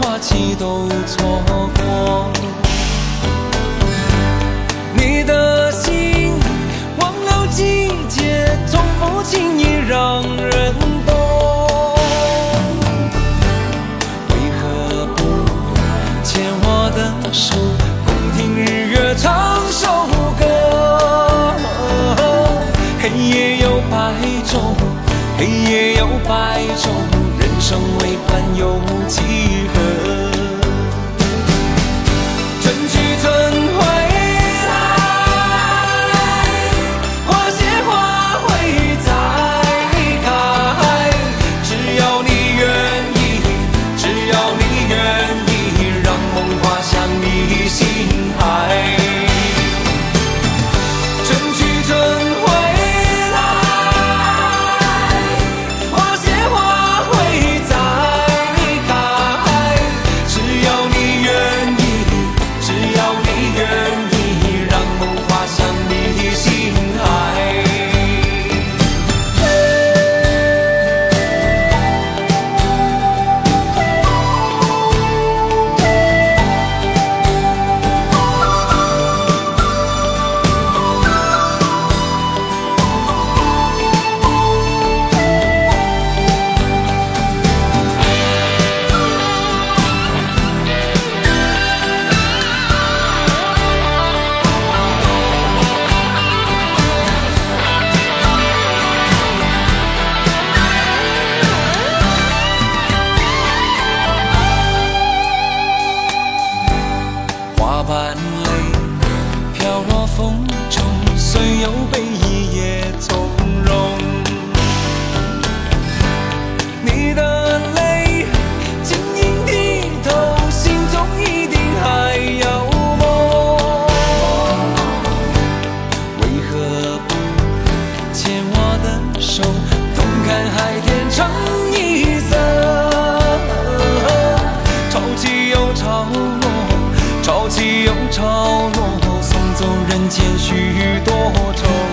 花期都错过。你的心忘了季节，从不轻易让人懂。为何不牵我的手，共听日月唱首歌？黑夜有白昼，黑夜有白昼，生为欢有几何？花瓣泪飘落风中，虽有悲意也从容。你的泪晶莹剔透，心中一定还有梦。为何不牵我的手，同看海天成一色？潮起又潮落，潮起又潮落送走人间许多愁。